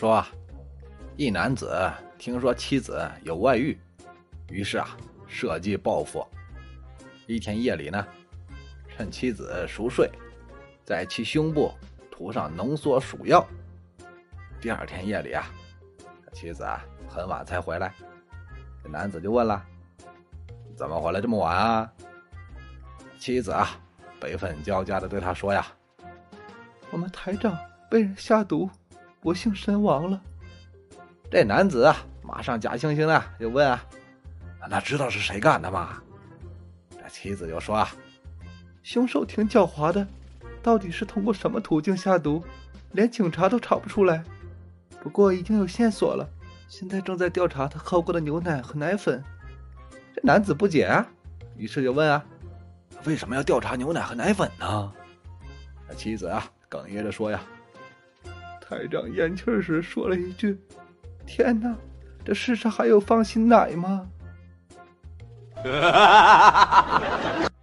说，一男子听说妻子有外遇，于是啊，设计报复。一天夜里呢，趁妻子熟睡，在其胸部涂上浓缩鼠药。第二天夜里啊，妻子啊很晚才回来，这男子就问了：“怎么回来这么晚啊？”妻子啊，悲愤交加的对他说：“呀，我们台长被人下毒，不幸身亡了。”这男子啊，马上假惺惺的就问啊：“那知道是谁干的吗？”这妻子就说：“啊，凶手挺狡猾的，到底是通过什么途径下毒，连警察都查不出来。”不过已经有线索了，现在正在调查他喝过的牛奶和奶粉。这男子不解啊，于是就问啊：“为什么要调查牛奶和奶粉呢？”他妻子啊哽咽着说：“呀，台长咽气时说了一句：‘天哪，这世上还有放心奶吗？’”